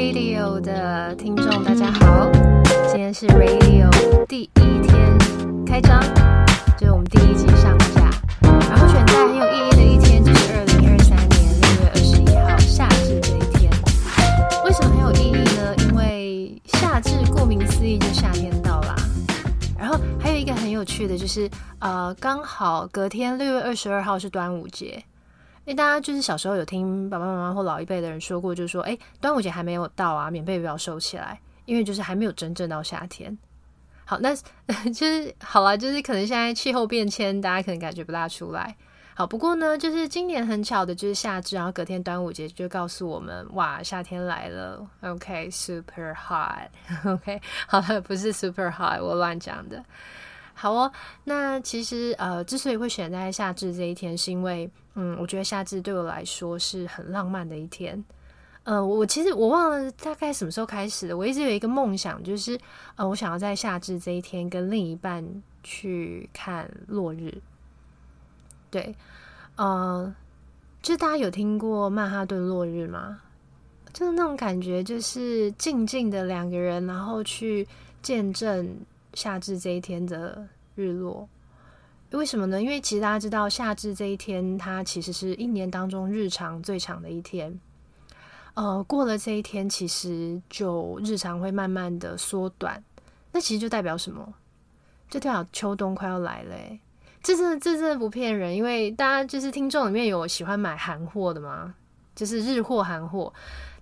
Radio 的听众，大家好，今天是 Radio 第一天开张，就是我们第一集上架，然后选在很有意义的一天，就是二零二三年六月二十一号夏至这一天。为什么很有意义呢？因为夏至顾名思义就夏天到啦。然后还有一个很有趣的就是，呃，刚好隔天六月二十二号是端午节。哎，大家就是小时候有听爸爸妈妈或老一辈的人说过，就是说，哎，端午节还没有到啊，棉被不要收起来，因为就是还没有真正到夏天。好，那 就是好了，就是可能现在气候变迁，大家可能感觉不大出来。好，不过呢，就是今年很巧的，就是夏至，然后隔天端午节就告诉我们，哇，夏天来了。OK，super hot。OK，好了，不是 super hot，我乱讲的。好哦，那其实呃，之所以会选在夏至这一天，是因为嗯，我觉得夏至对我来说是很浪漫的一天。呃，我其实我忘了大概什么时候开始的，我一直有一个梦想，就是呃，我想要在夏至这一天跟另一半去看落日。对，呃，就大家有听过曼哈顿落日吗？就是那种感觉，就是静静的两个人，然后去见证。夏至这一天的日落，为什么呢？因为其实大家知道，夏至这一天，它其实是一年当中日常最长的一天。呃，过了这一天，其实就日常会慢慢的缩短。那其实就代表什么？就代表秋冬快要来了。这真的，这真的不骗人。因为大家就是听众里面有喜欢买韩货的吗？就是日货、韩货。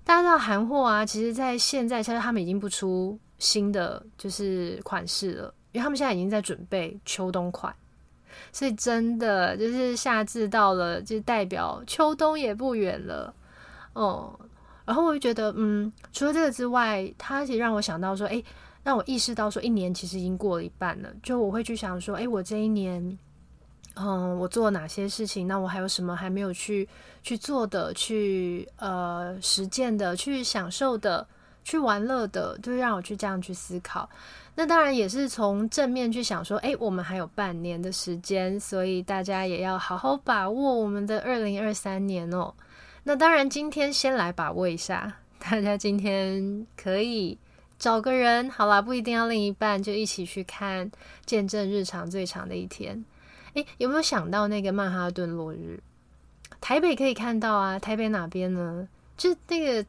大家知道韩货啊，其实在现在，其实他们已经不出。新的就是款式了，因为他们现在已经在准备秋冬款，所以真的就是夏至到了，就代表秋冬也不远了。哦，然后我就觉得，嗯，除了这个之外，它其实让我想到说，哎，让我意识到说，一年其实已经过了一半了。就我会去想说，哎，我这一年，嗯，我做了哪些事情？那我还有什么还没有去去做的、去呃实践的、去享受的？去玩乐的，就让我去这样去思考。那当然也是从正面去想，说，哎，我们还有半年的时间，所以大家也要好好把握我们的二零二三年哦。那当然，今天先来把握一下，大家今天可以找个人，好啦，不一定要另一半，就一起去看见证日常最长的一天。诶，有没有想到那个曼哈顿落日？台北可以看到啊，台北哪边呢？就那个。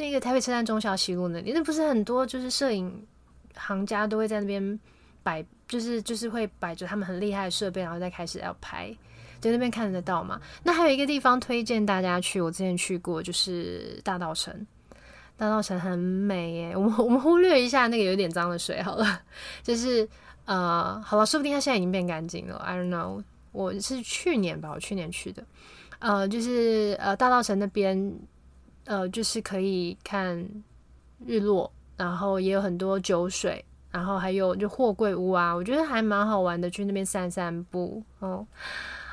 那个台北车站中小西路那里，那不是很多就是摄影行家都会在那边摆，就是就是会摆着他们很厉害的设备，然后再开始要拍，就那边看得到嘛。那还有一个地方推荐大家去，我之前去过，就是大道城。大道城很美耶，我们我们忽略一下那个有点脏的水好了。就是呃，好了，说不定它现在已经变干净了。I don't know，我是去年吧，我去年去的。呃，就是呃，大道城那边。呃，就是可以看日落，然后也有很多酒水，然后还有就货柜屋啊，我觉得还蛮好玩的，去那边散散步哦。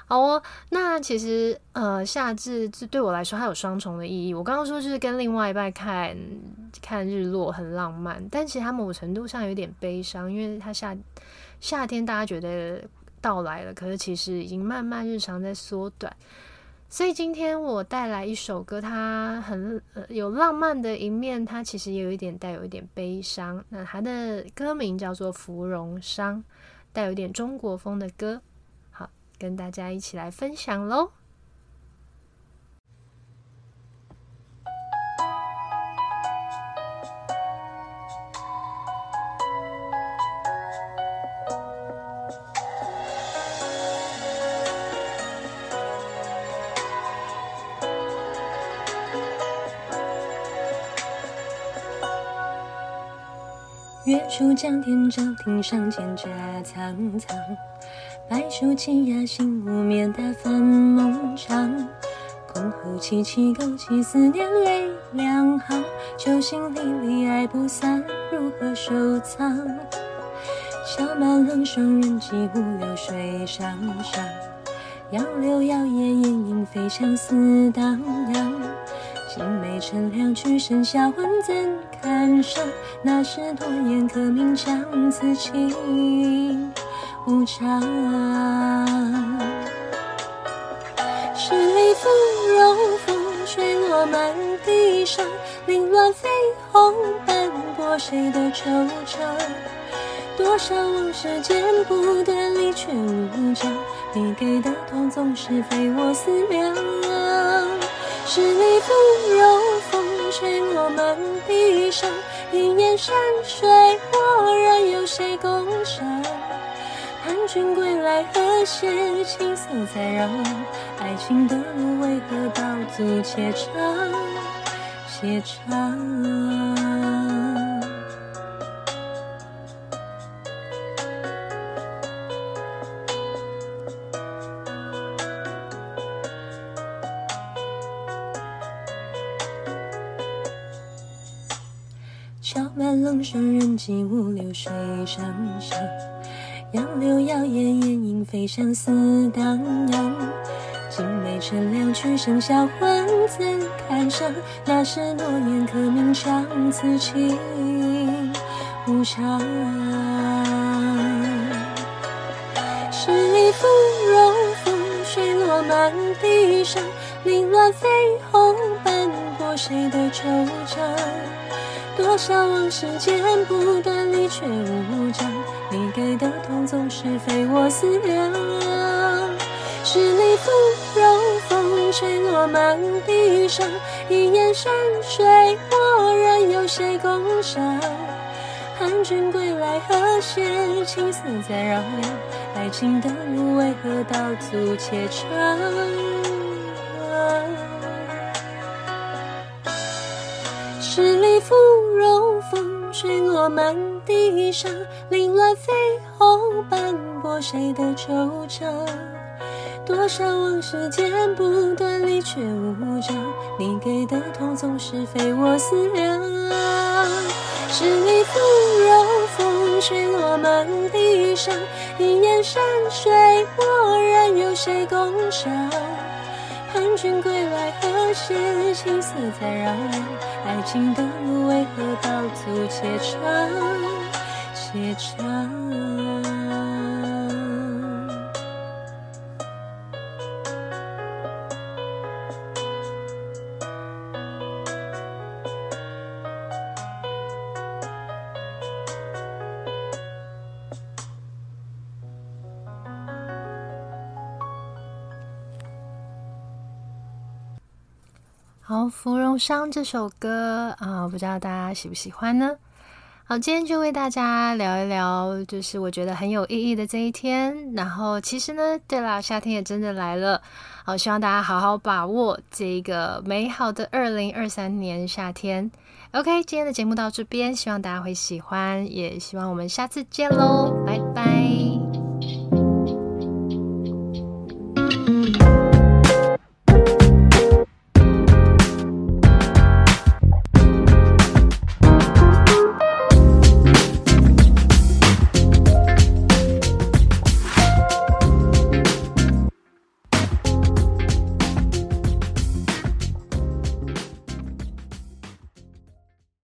好哦，那其实呃，夏至这对我来说它有双重的意义。我刚刚说就是跟另外一半看看日落很浪漫，但其实它某程度上有点悲伤，因为它夏夏天大家觉得到来了，可是其实已经慢慢日常在缩短。所以今天我带来一首歌，它很有浪漫的一面，它其实也有一点带有一点悲伤。那它的歌名叫做《芙蓉裳》，带有一点中国风的歌，好，跟大家一起来分享喽。月出江天照，亭上蒹葭苍苍。白树栖鸦心无眠，大帆梦长。箜篌凄凄，勾起思念泪两行。酒醒离离，爱不散，如何收藏？小马冷霜，人迹无流水上上。杨柳摇曳，烟影飞翔，思荡漾。青梅乘凉，曲声销魂怎堪伤？那时多言可名将此情无常。十里芙蓉，风吹落满地上，凌乱飞红斑驳谁的惆怅？多少往事剪不断，理却无章。你给的痛总是非我思量。十里芙蓉风吹落满地伤，一眼山水，我人有谁共赏？盼君归来，何些青丝再绕？爱情的路为何道阻且长，且长？满冷霜，人迹无流水上上。杨柳摇曳，烟影飞翔，似荡漾。青梅乘凉，曲声销魂，怎堪伤？那是诺言，可明长，此情无常。十里芙蓉，风吹落满地上，凌乱飞红，斑驳谁的惆怅？多少往事剪不断，理却无章。你给的痛总是非我思量。十里芙蓉，风吹落满地伤，一眼山水，我人有谁共赏？盼君归来，何时青丝在绕梁？爱情的路为何道阻且长？十里芙蓉，风吹落满地上，凌乱绯红，斑驳谁的惆怅？多少往事剪不断，理却无章。你给的痛总是非我思量。十里芙蓉，风吹落满地上，一眼山水，我人有谁共赏？盼君归来，何时青丝在绕梁？爱情的路为何道阻且长，且长？好，《芙蓉商》这首歌啊，不知道大家喜不喜欢呢？好，今天就为大家聊一聊，就是我觉得很有意义的这一天。然后，其实呢，对啦，夏天也真的来了。好，希望大家好好把握这个美好的二零二三年夏天。OK，今天的节目到这边，希望大家会喜欢，也希望我们下次见喽，拜拜。